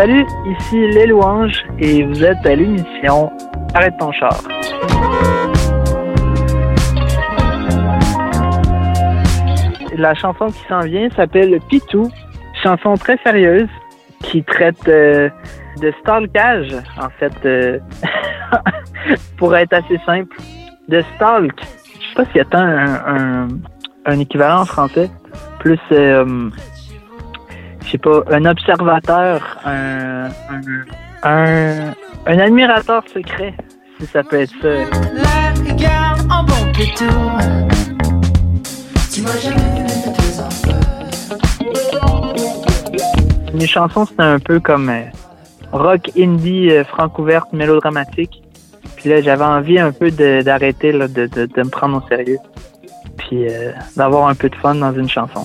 Salut, ici Les Louanges et vous êtes à l'émission Arrête ton char. La chanson qui s'en vient s'appelle Pitou, chanson très sérieuse qui traite euh, de stalkage, en fait, euh, pour être assez simple, de stalk. Je sais pas s'il y a un, équivalent en français, plus, euh, je sais pas, un observateur, un, un, un, admirateur secret, si ça peut être ça. La chansons, c'était un peu comme euh, rock indie euh, franco-ouverte mélodramatique. Puis là, j'avais envie un peu d'arrêter de, de, de, me prendre au sérieux. Puis euh, d'avoir un peu de fun dans une chanson.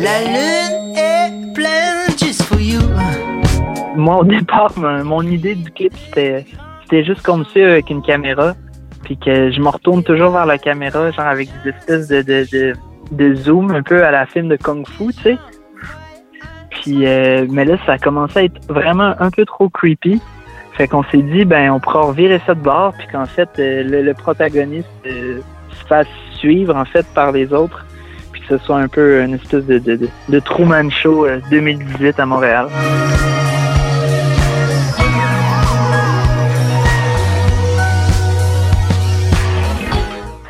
La lune est pleine just for you. Moi, au départ, mon, idée du clip, c'était, c'était juste comme ça avec une caméra. Puis que je me retourne toujours vers la caméra, genre avec des espèces de, de de zoom un peu à la film de Kung Fu, tu sais. Puis, euh, mais là, ça a commencé à être vraiment un peu trop creepy. Fait qu'on s'est dit, ben, on pourra revirer ça de bord, puis qu'en fait, euh, le, protagoniste euh, se fasse suivre, en fait, par les autres, ce soit un peu une espèce de, de, de Truman Show 2018 à Montréal.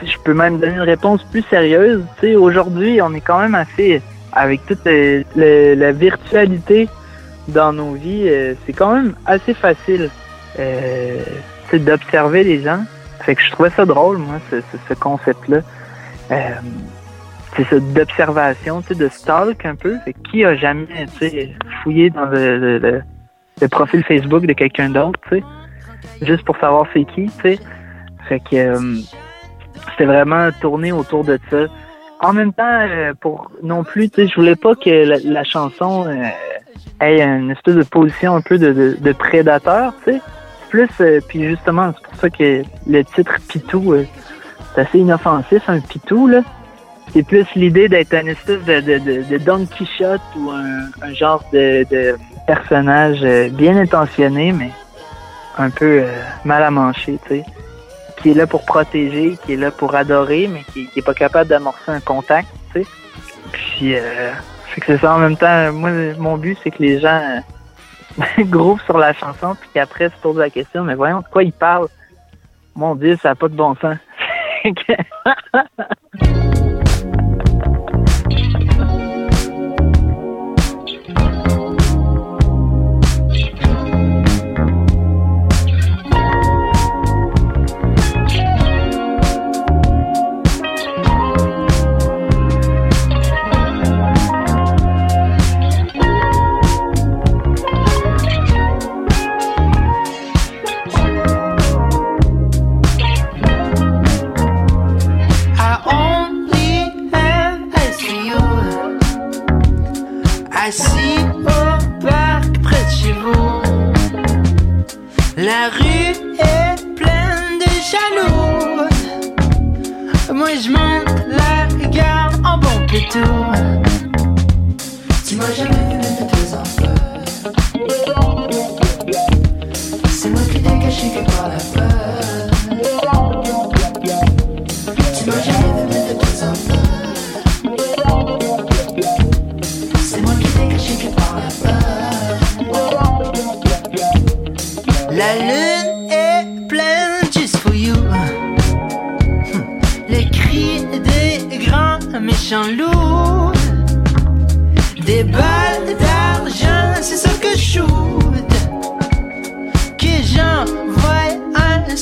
je peux même donner une réponse plus sérieuse. Tu sais, aujourd'hui, on est quand même assez, avec toute la virtualité dans nos vies, euh, c'est quand même assez facile euh, d'observer les gens. Fait que je trouvais ça drôle, moi, ce, concept-là. Euh, d'observation, tu sais, de stalk un peu. Fait qui a jamais, fouillé dans le, le, profil Facebook de quelqu'un d'autre, juste pour savoir c'est qui, tu sais. Fait que euh, c'était vraiment tourné autour de ça. En même temps, euh, pour non plus, tu sais, je voulais pas que la, chanson euh, ait une espèce de position un peu de, de, prédateur, tu sais. Plus, euh, puis justement, c'est pour ça que le titre Pitou, c'est assez inoffensif, un Pitou, là. C'est plus l'idée d'être un espèce de, Don Quichotte ou un, genre de, personnage bien intentionné, mais un peu mal à mancher, tu sais qui est là pour protéger, qui est là pour adorer, mais qui, qui est pas capable d'amorcer un contact, tu sais. Puis, euh, c'est ça en même temps. Moi, mon but, c'est que les gens euh, grouvent sur la chanson, puis qu'après se posent la question, mais voyons de quoi ils parlent? Mon Dieu, ça n'a pas de bon sens.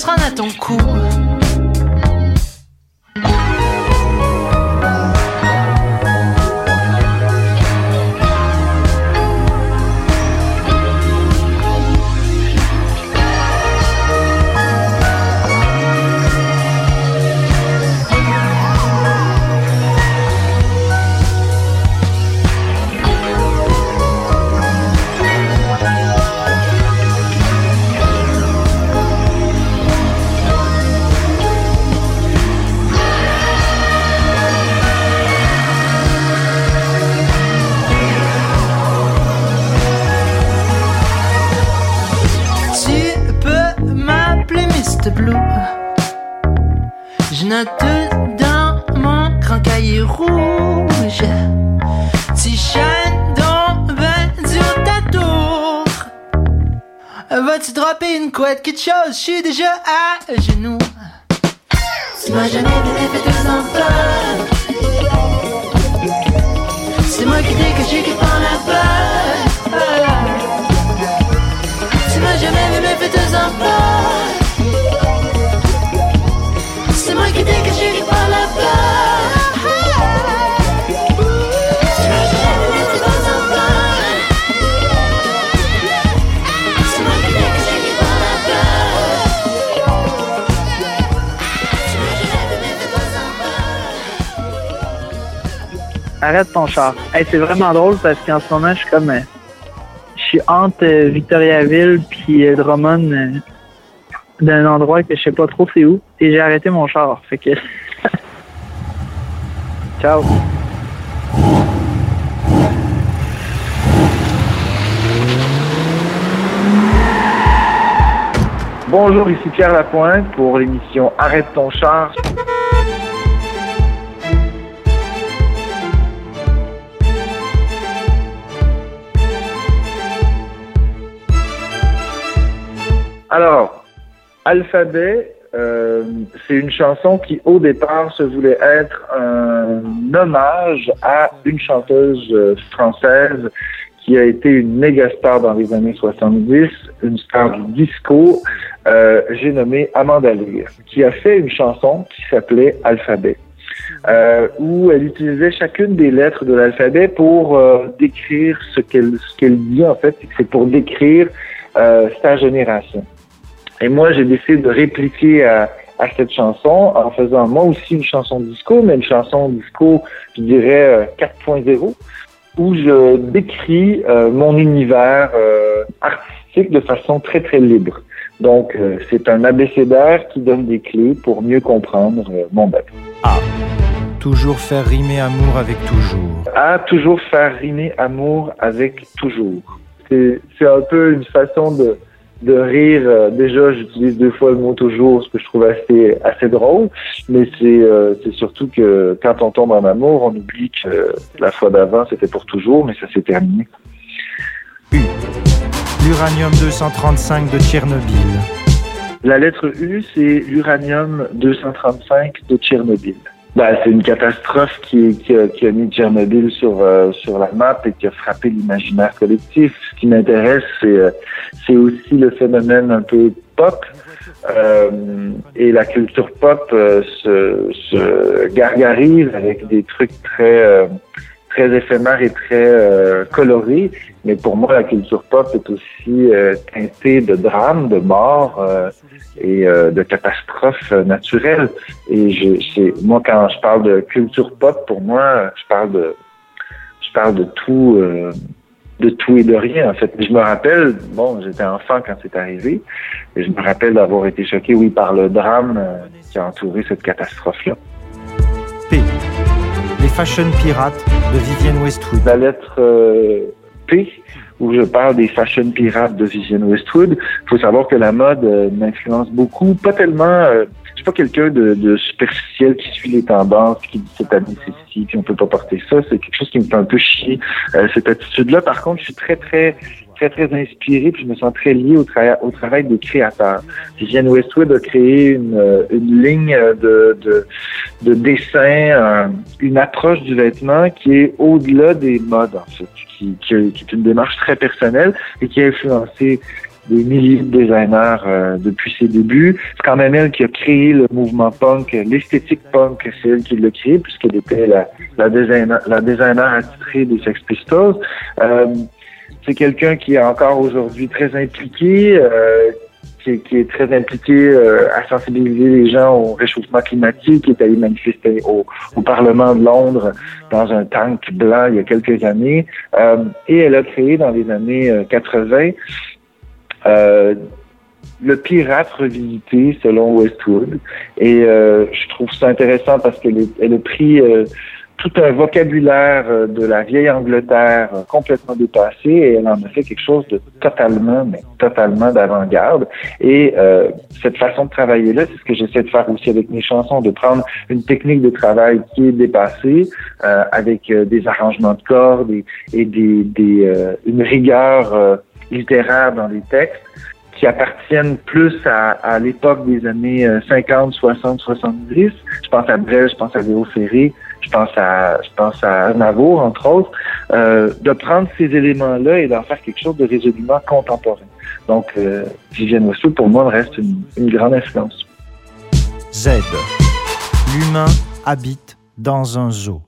freine à ton cou. Vas-tu dropper une couette, quelque chose? Je suis déjà à genoux. Tu m'as jamais vu fait deux emplois. C'est moi qui que j'ai qui prend la peur. Tu m'as jamais vu fait deux emplois. Arrête ton char. C'est vraiment drôle parce qu'en ce moment, je suis comme. euh, je suis entre euh, Victoriaville puis euh, Drummond d'un endroit que je sais pas trop c'est où. Et j'ai arrêté mon char. Fait que. Ciao. Bonjour, ici Pierre Lapointe pour l'émission Arrête ton char. Alors, Alphabet, euh, c'est une chanson qui, au départ, se voulait être un hommage à une chanteuse euh, française qui a été une méga star dans les années 70, une star du disco, euh, j'ai nommé Amanda Lear, qui a fait une chanson qui s'appelait Alphabet, euh, où elle utilisait chacune des lettres de l'alphabet pour euh, décrire ce qu'elle ce qu'elle dit en fait, c'est pour décrire euh, sa génération. Et moi, j'ai décidé de répliquer à, à cette chanson en faisant moi aussi une chanson disco, mais une chanson disco, je dirais euh, 4.0 où je décris euh, mon univers euh, artistique de façon très, très libre. Donc, euh, c'est un abécédaire qui donne des clés pour mieux comprendre euh, mon bête. A. Toujours faire rimer amour avec toujours. À toujours faire rimer amour avec toujours. C'est c'est un peu une façon de, de rire. Euh, Déjà, j'utilise deux fois le mot toujours, ce que je trouve assez, assez drôle. Mais c'est euh, c'est surtout que quand on tombe en amour, on oublie que la fois d'avant, c'était pour toujours, mais ça s'est terminé. U. L'uranium 235 de Tchernobyl. La lettre U, c'est l'uranium 235 de Tchernobyl. Ben, c'est une catastrophe qui, qui, a, qui a mis Tchernobyl sur, euh, sur la map et qui a frappé l'imaginaire collectif. Ce qui m'intéresse, c'est, euh, c'est aussi le phénomène un peu pop. Euh, et la culture pop euh, se, se gargarise avec des trucs très, euh, très éphémères et très euh, colorés. Mais pour moi, la culture pop est aussi euh, teintée de drames, de morts euh, et euh, de catastrophes naturelles. Et je, moi, quand je parle de culture pop, pour moi, je parle de, je parle de tout, de tout et de rien. En fait, je me rappelle, bon, j'étais enfant quand c'est arrivé, et je me rappelle d'avoir été choqué, oui, par le drame qui a entouré cette catastrophe-là. Fashion pirates de Vivienne Westwood. La lettre euh, P, où je parle des fashion pirates de Vivienne Westwood, il faut savoir que la mode euh, m'influence beaucoup, pas tellement... Euh, je suis pas quelqu'un de, superficiel qui suit les tendances, qui dit cette année c'est puis on peut pas porter ça. C'est quelque chose qui me fait un peu chier. Euh, cette attitude-là, par contre, je suis très, très, très, très inspiré, puis je me sens très lié au, tra- au travail des créateurs. Vivienne Westwood a créé une, euh, une ligne de, de, de dessin, euh, une approche du vêtement qui est au-delà des modes, en fait, qui, qui, est une démarche très personnelle et qui a influencé des milliers de designers euh, depuis ses débuts. C'est quand même elle qui a créé le mouvement punk, l'esthétique punk, c'est elle qui l'a créé puisqu'elle était la, la, designer, la designer attitrée des Sex Pistols. Euh, c'est quelqu'un qui est encore aujourd'hui très impliqué, euh, qui, est- très impliqué euh, à sensibiliser les gens au réchauffement climatique, qui est allé manifester au, Parlement de Londres dans un tank blanc il y a quelques années. Euh, et elle a créé dans les années euh, 80 euh, le pirate revisité selon Westwood. Et je trouve ça intéressant parce qu'elle a pris tout un vocabulaire euh, de la vieille Angleterre euh, complètement dépassé et elle en a fait quelque chose de totalement, mais totalement d'avant-garde. Et euh, cette façon de travailler-là, c'est ce que j'essaie de faire aussi avec mes chansons, de prendre une technique de travail qui est dépassée, euh, avec des arrangements de cordes et, et des, des une rigueur littéraire dans les textes qui appartiennent plus à, à l'époque des années 50, 60, 70. Je pense à Brel, je pense à Léo Ferré, je pense à je pense à Navo, entre autres, euh, de prendre ces éléments-là et d'en faire quelque chose de résolument contemporain. Donc, euh, Vivienne Westwood, pour moi, reste une, une grande influence. Z. L'humain habite dans un zoo.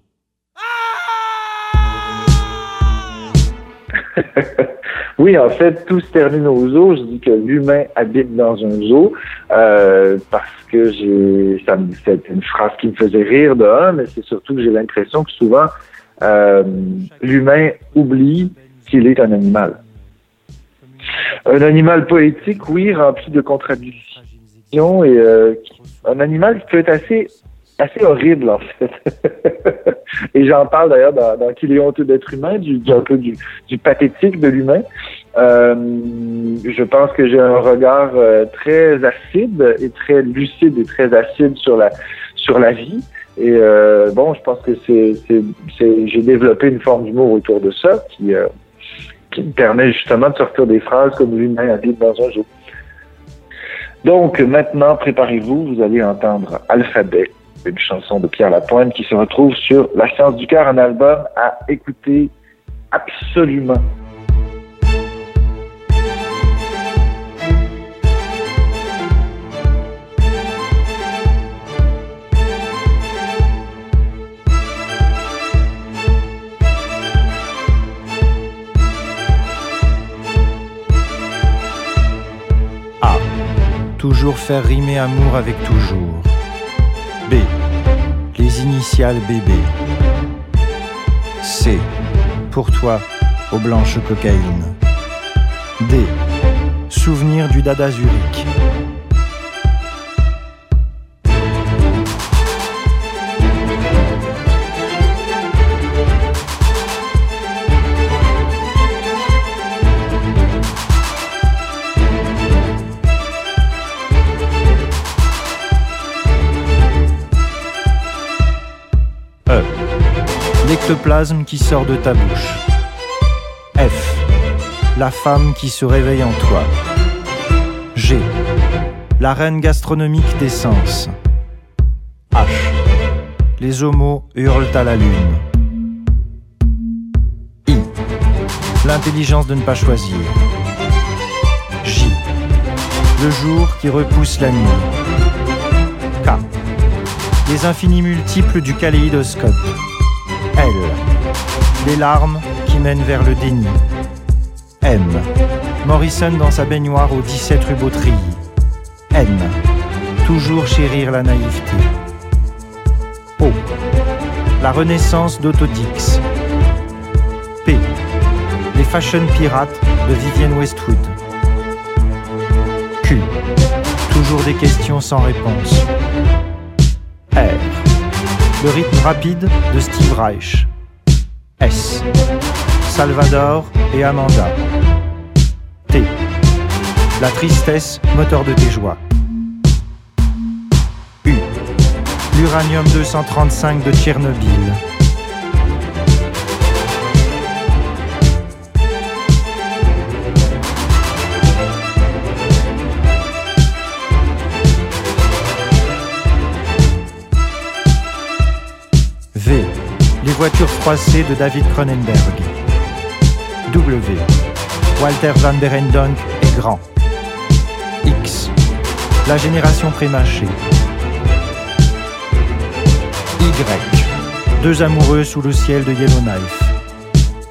Oui, en fait, tout se termine au zoo. Je dis que l'humain habite dans un zoo euh, parce que j'ai, ça c'est une phrase qui me faisait rire de un, mais c'est surtout que j'ai l'impression que souvent euh, l'humain oublie qu'il est un animal. Un animal poétique, oui, rempli de contradictions et euh, un animal qui peut être assez assez horrible en fait. et j'en parle d'ailleurs dans, Qu'il est honteux d'être humain, du, un peu du, pathétique de l'humain. Euh, je pense que j'ai un regard euh, très acide et très lucide et très acide sur la sur la vie. Et euh, bon, je pense que c'est j'ai développé une forme d'humour autour de ça qui qui me permet justement de sortir des phrases comme l'humain habite dans un jour. Donc maintenant, préparez-vous, vous allez entendre Alphabet une chanson de Pierre Lapointe qui se retrouve sur La Science du cœur, un album à écouter absolument. A. Toujours faire rimer amour avec toujours. Initiales bébé. C. Pour toi, aux blanches cocaïnes. D. Souvenir du dada Zurich. L'ectoplasme qui sort de ta bouche. F. La femme qui se réveille en toi. G. La reine gastronomique des sens. H. Les homos hurlent à la lune. I. L'intelligence de ne pas choisir. J. Le jour qui repousse la nuit. K. Les infinis multiples du kaléidoscope. L. Les larmes qui mènent vers le déni. M. Morrison dans sa baignoire aux 17 rue. N. Toujours chérir la naïveté. O. La renaissance d'Autodix. P. Les fashion pirates de Vivienne Westwood. Q. Toujours des questions sans réponse. Le rythme rapide de Steve Reich. S. Salvador et Amanda. T. La tristesse, moteur de tes joies. U. L'uranium 235 de Tchernobyl. Les voitures froissées de David Cronenberg. W. Walter van Berendonck est grand. X. La génération prémâchée. Y. Deux amoureux sous le ciel de Yellowknife.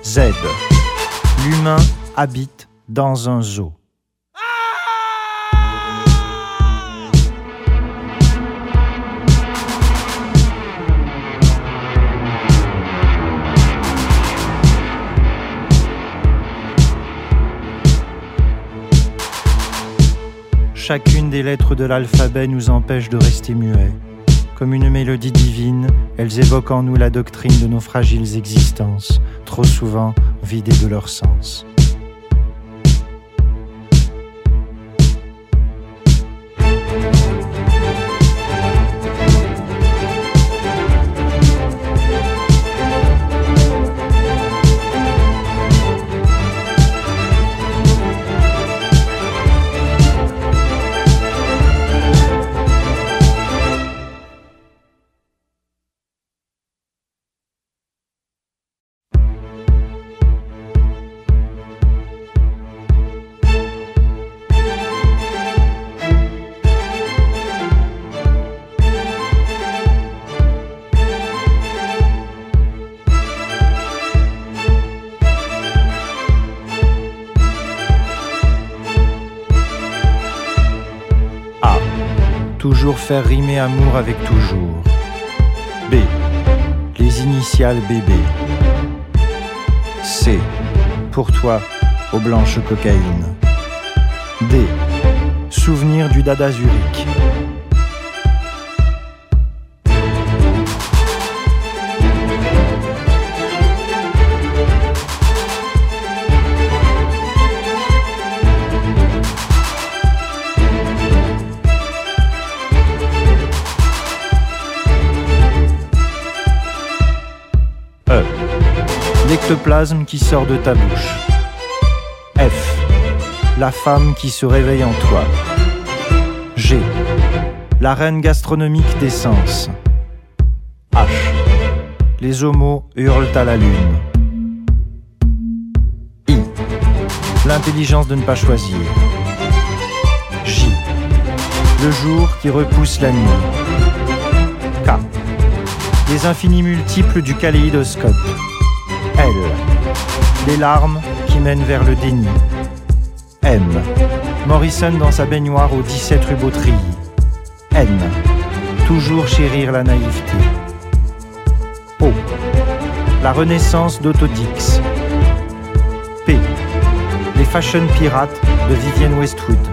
Z. L'humain habite dans un zoo. Chacune des lettres de l'alphabet nous empêche de rester muets, Comme une mélodie divine, elles évoquent en nous la doctrine de nos fragiles existences, trop souvent vidées de leur sens. Toujours faire rimer amour avec toujours. B. Les initiales BB. C. Pour toi, aux blanches cocaïnes. D. Souvenir du dada Zurich. L'ectoplasme qui sort de ta bouche. F. La femme qui se réveille en toi. G. La reine gastronomique des sens. H. Les homos hurlent à la lune. I. L'intelligence de ne pas choisir. J. Le jour qui repousse la nuit. K. Les infinis multiples du kaléidoscope. L. Les larmes qui mènent vers le déni. M. Morrison dans sa baignoire aux 17 rue. N. Toujours chérir la naïveté. O. La renaissance d'Autodix. P. Les fashion pirates de Vivienne Westwood.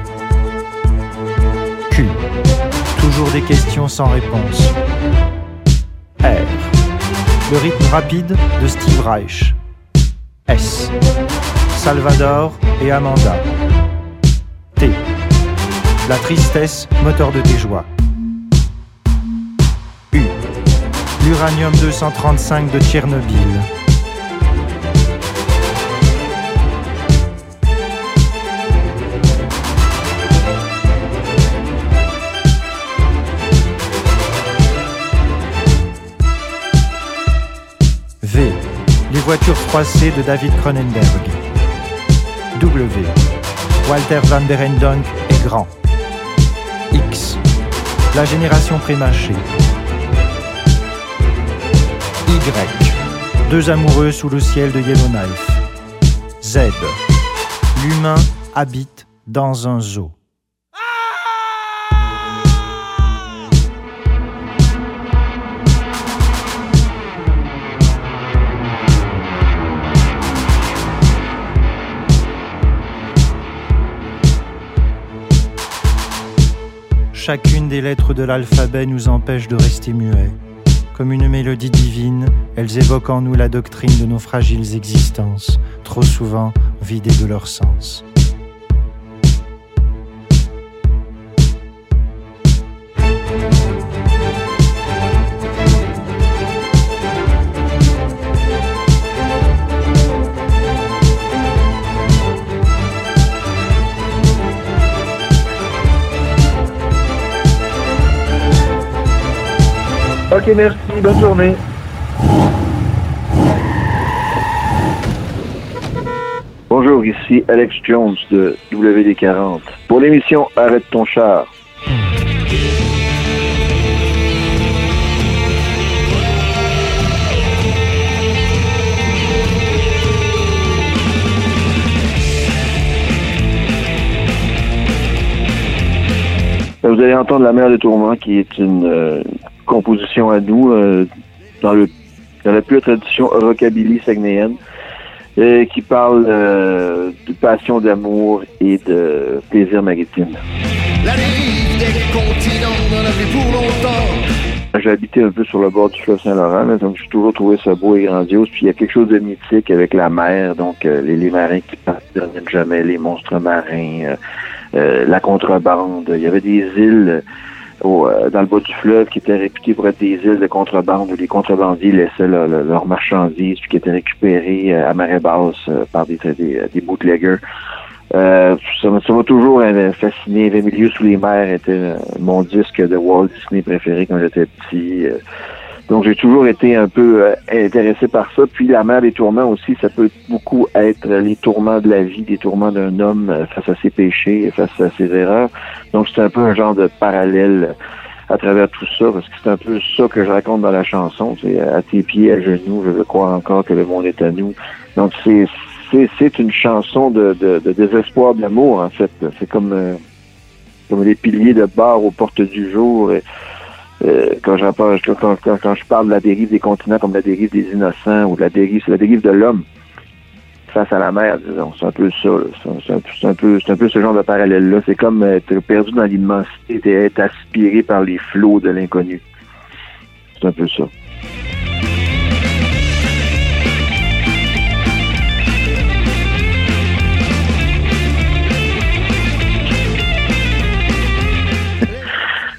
Q. Toujours des questions sans réponse. Le rythme rapide de Steve Reich. S. Salvador et Amanda. T. La tristesse, moteur de tes joies. U. L'uranium 235 de Tchernobyl. Les voitures froissées de David Cronenberg. W. Walter van der Endonk est grand. X. La génération prémâchée. Y. Deux amoureux sous le ciel de Yellowknife. Z. L'humain habite dans un zoo. Chacune des lettres de l'alphabet nous empêche de rester muets. Comme une mélodie divine, elles évoquent en nous la doctrine de nos fragiles existences, trop souvent vidées de leur sens. Merci. Bonne journée. Bonjour, ici Alex Jones de WD40. Pour l'émission Arrête ton char. Vous allez entendre La mer de tourment, qui est une euh, composition à nous euh, dans, le, dans la pure tradition rockabilly sagnéenne, euh, qui parle euh, de passion d'amour et de plaisir maritime. La dérive des continents n'en a plus pour longtemps. j'ai habité un peu sur le bord du fleuve Saint-Laurent, donc j'ai toujours trouvé ça beau et grandiose. Puis il y a quelque chose de mythique avec la mer, donc les, les, marins qui partent jamais, les monstres marins, la contrebande. Il y avait des îles euh, dans le bas du fleuve qui étaient réputées pour être des îles de contrebande où les contrebandiers laissaient leurs marchandises puis qui étaient récupérées euh, à marée basse euh, par des, des, des bootleggers. ça m'a toujours fasciné. Les milieux sous les mers était mon disque de Walt Disney préféré quand j'étais petit. Donc j'ai toujours été un peu euh, intéressé par ça. Puis la mer des tourments aussi, ça peut beaucoup être les tourments de la vie, des tourments d'un homme euh, face à ses péchés, face à ses erreurs. Donc c'est un peu un genre de parallèle à travers tout ça, parce que c'est un peu ça que je raconte dans la chanson. C'est à tes pieds, à genoux, je veux croire encore que le monde est à nous. Donc c'est c'est une chanson de, de, de désespoir d'amour en fait. C'est comme euh, comme les piliers de bar aux portes du jour. Euh, quand, quand, quand, je parle de la dérive des continents comme la dérive des innocents ou de la dérive, c'est la dérive de l'homme face à la mer, disons. C'est un peu ça. C'est un, un, peu, c'est un peu ce genre de parallèle-là. C'est comme être perdu dans l'immensité et être aspiré par les flots de l'inconnu. C'est un peu ça.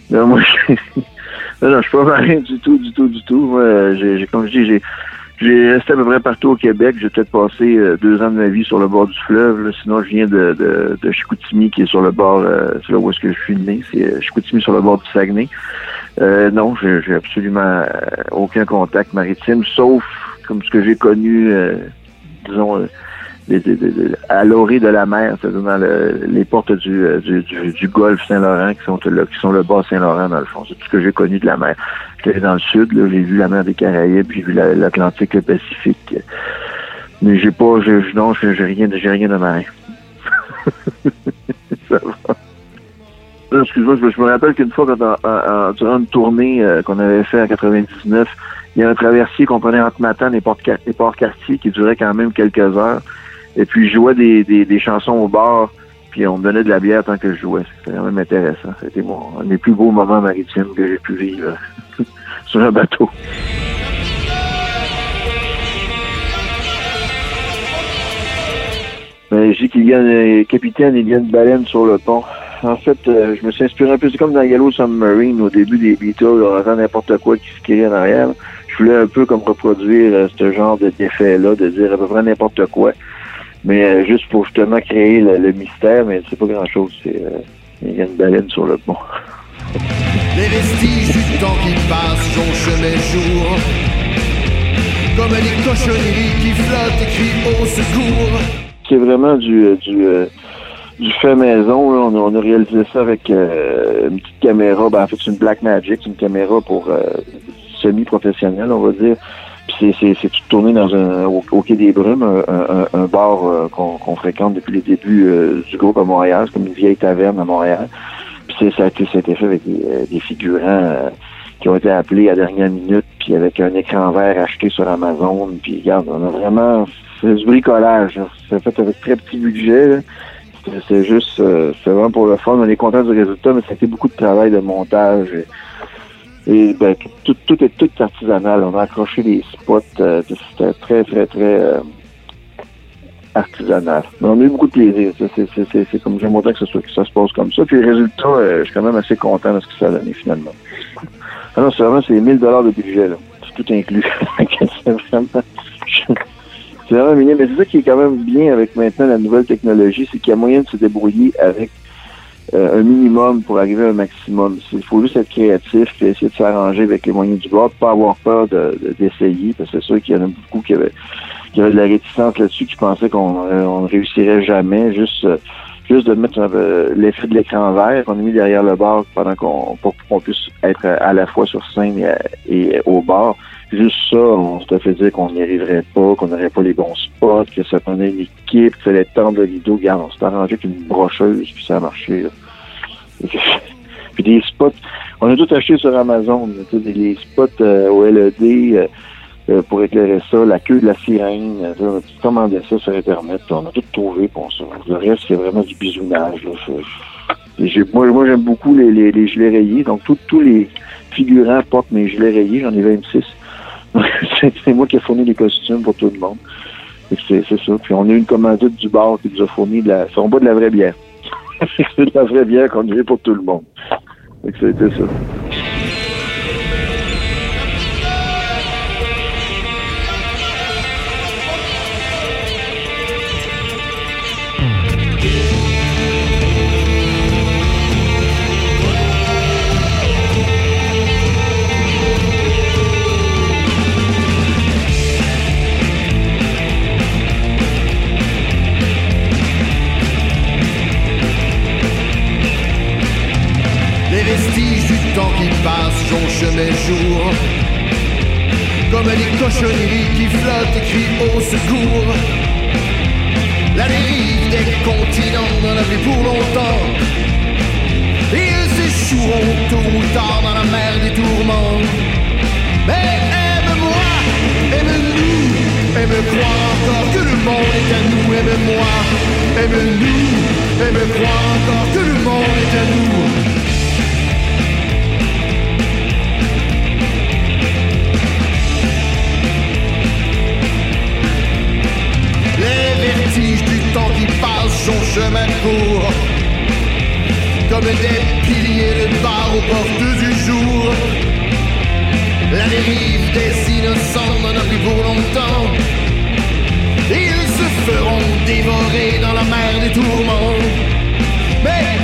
non, moi, je... Non, non, je suis pas marin du tout, du tout, du tout. J'ai, comme je dis, j'ai, j'ai resté à peu près partout au Québec. J'ai peut-être passé euh, deux ans de ma vie sur le bord du fleuve. Sinon, je viens de, de, de, Chicoutimi, qui est sur le bord, euh, c'est là où est-ce que je suis né. C'est euh, Chicoutimi sur le bord du Saguenay. Euh, non, j'ai, j'ai absolument aucun contact maritime, sauf comme ce que j'ai connu, disons, à l'orée de la mer, c'est dans les portes euh, du, golfe Saint-Laurent qui sont qui sont le bas Saint-Laurent dans le fond. C'est tout ce que j'ai connu de la mer. J'étais dans le sud, j'ai vu la mer des Caraïbes, j'ai vu l'Atlantique, le Pacifique. Mais j'ai pas, j'ai, non, j'ai rien, j'ai rien de marin. Ça va. Excuse-moi, je, me rappelle qu'une fois, quand, durant une tournée euh, qu'on avait fait en 99, il y a un traversier qu'on prenait entre Matane et Port-Cartier qui durait quand même quelques heures. Et puis, je jouais des, des, chansons au bar, puis on me donnait de la bière tant que je jouais. C'était quand même intéressant. C'était mon, un des plus beaux moments maritimes que j'ai pu vivre sur un bateau. Ben, je dis qu'il y a un capitaine, il y a une baleine sur le pont. En fait, euh, je me suis inspiré un peu, c'est comme dans Yellow Submarine au début des Beatles, on entend n'importe quoi qui se crée en arrière. Je voulais un peu comme reproduire euh, ce genre de défait-là, de dire à peu près n'importe quoi mais euh, juste pour justement créer le, mystère, mais c'est pas grand-chose. Euh, il y a une baleine sur le pont. Les vestiges du temps qui passe, chemin jour. Comme les cochonneries qui flottent et crient au secours. C'est vraiment du, euh, du, du fait maison. On, a, on, a, réalisé ça avec une petite caméra. Ben, en fait, c'est une Black Magic, une caméra pour semi-professionnelle, on va dire c'est, tout tourné dans un, au, Quai des Brumes, un, un, bar euh, qu'on, fréquente depuis les débuts euh, du groupe à Montréal. C'est comme une vieille taverne à Montréal. Puis ça, a été, ça a été fait avec des, euh, des figurants qui ont été appelés à dernière minute, puis avec un écran vert acheté sur Amazon. Puis regarde, on a vraiment fait du bricolage. C'est fait avec très petit budget. C'est juste, c'est vraiment pour le fun. On est content du résultat, mais ça a été beaucoup de travail de montage. Et ben, tout, tout est tout artisanal. On a accroché les spots. Euh, C'était très, très, très euh, artisanal. Mais on a eu beaucoup de plaisir. C'est comme j'aimerais que, que ça se passe comme ça. Puis le résultat, euh, je suis quand même assez content de ce que ça a donné finalement. Alors, c'est vraiment c'est 1000 dollars de budget. C'est tout inclus. c'est vraiment... C'est vraiment mignon. Mais c'est ça qui est quand même bien avec maintenant la nouvelle technologie, c'est qu'il y a moyen de se débrouiller avec euh, un minimum pour arriver à un maximum. Il faut juste être créatif et essayer de s'arranger avec les moyens du bord, pas avoir peur d'essayer, parce que c'est sûr qu'il y en a beaucoup qui avaient, qui avaient de la réticence là-dessus, qui pensaient qu'on euh, ne réussirait jamais, juste euh, juste de mettre l'effet de l'écran vert qu'on a mis derrière le bar pendant qu'on pour qu'on puisse être à la fois sur scène et, au bar. Juste ça, on se fait dire qu'on n'y arriverait pas, qu'on n'aurait pas les bons spots, que ça prenait une équipe, qu'il fallait tendre le rideau. Regarde, on s'est arrangé avec une brocheuse, puis ça a marché. puis des spots, on a tout acheté sur Amazon, des spots euh, au LED euh, euh, pour éclairer ça, la queue de la sirène, on a tout commandé ça sur Internet, on a tout trouvé pour ça. Le reste, c'est vraiment du bisounage. Là. moi, moi j'aime beaucoup les, les, les, gilets rayés. Donc, tous les figurants portent mes gilets rayés. J'en ai 26. c'est moi qui ai fourni les costumes pour tout le monde. C'est ça. Puis on a eu une commandite du bar qui nous a fourni de la. On boit de la vraie bière. c'est de la vraie bière qu'on fait pour tout le monde. C'était ça. Et crient au secours. La dérive des continents n'en a plus pour longtemps. Ils s'échoueront tôt ou tard dans la mer des tourments. Mais aime-moi, aime-nous, aime croire encore que le monde est à nous. Aime-moi, aime-nous, aime croire encore que le monde est à nous. Son chemin court. Comme des piliers de bar aux portes du jour. La dérive des innocents n'en a plus pour longtemps. Ils se feront dévorer dans la mer des tourments. Mais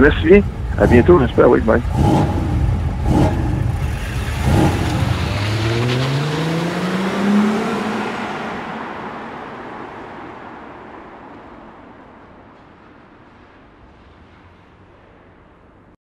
merci bien. À bientôt, j'espère. Oui, bye.